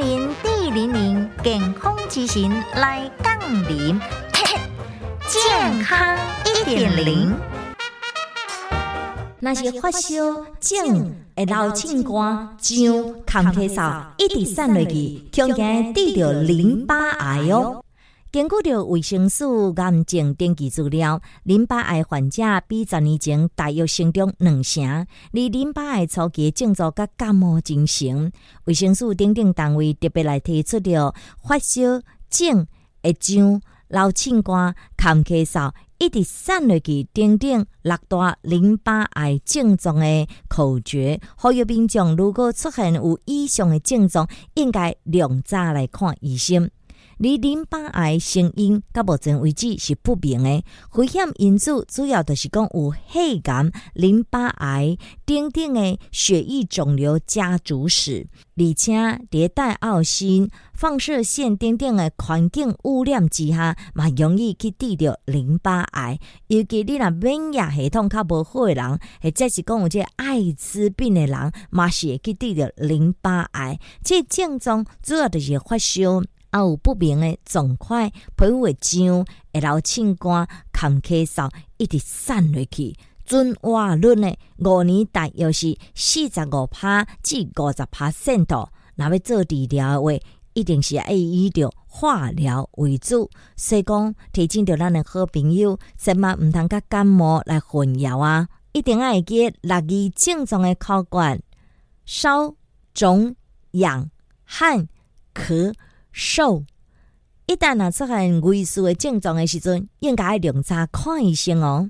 零零健康之行来杠铃，健康一点零。那些发烧、症、会流清汗、痒、抗咳嗽，一直散落去，恐惊得着淋巴癌哦。根据着卫生署癌症登记资料，淋巴癌患者比十年前大约成长两成。而淋巴癌初期症状甲感冒进行，卫生署等等单位特别来提出了发烧、症、会痒、老清汗、咳咳嗽，一直散落去等等六大淋巴癌症状的口诀，呼吁民众如果出现有以上的症状，应该量早来看医生。而淋巴癌成因到目前为止是不明的，危险因素主要就是讲有肺癌、淋巴癌等等的血液肿瘤家族史，而且迭带奥辛、放射线等等的环境污染之下，嘛容易去得着淋巴癌。尤其你若免疫系统较无好的人，或者是讲有这艾滋病的人，嘛是会去得着淋巴癌。这症状主要就是发烧。啊有不明的肿块，皮肤会痒，会流清光、咳咳嗽，一直散落去。准话论呢，五年大约是四十五趴至五十趴线度。若要做治疗的话，一定是以着化疗为主。所以讲，提醒着咱的好朋友，千万毋通甲感冒来混淆啊！一定爱记六二症状的考管：烧、肿、痒、汗、咳。瘦，一旦若出现畏缩的症状的时阵，应该要量查看医生哦。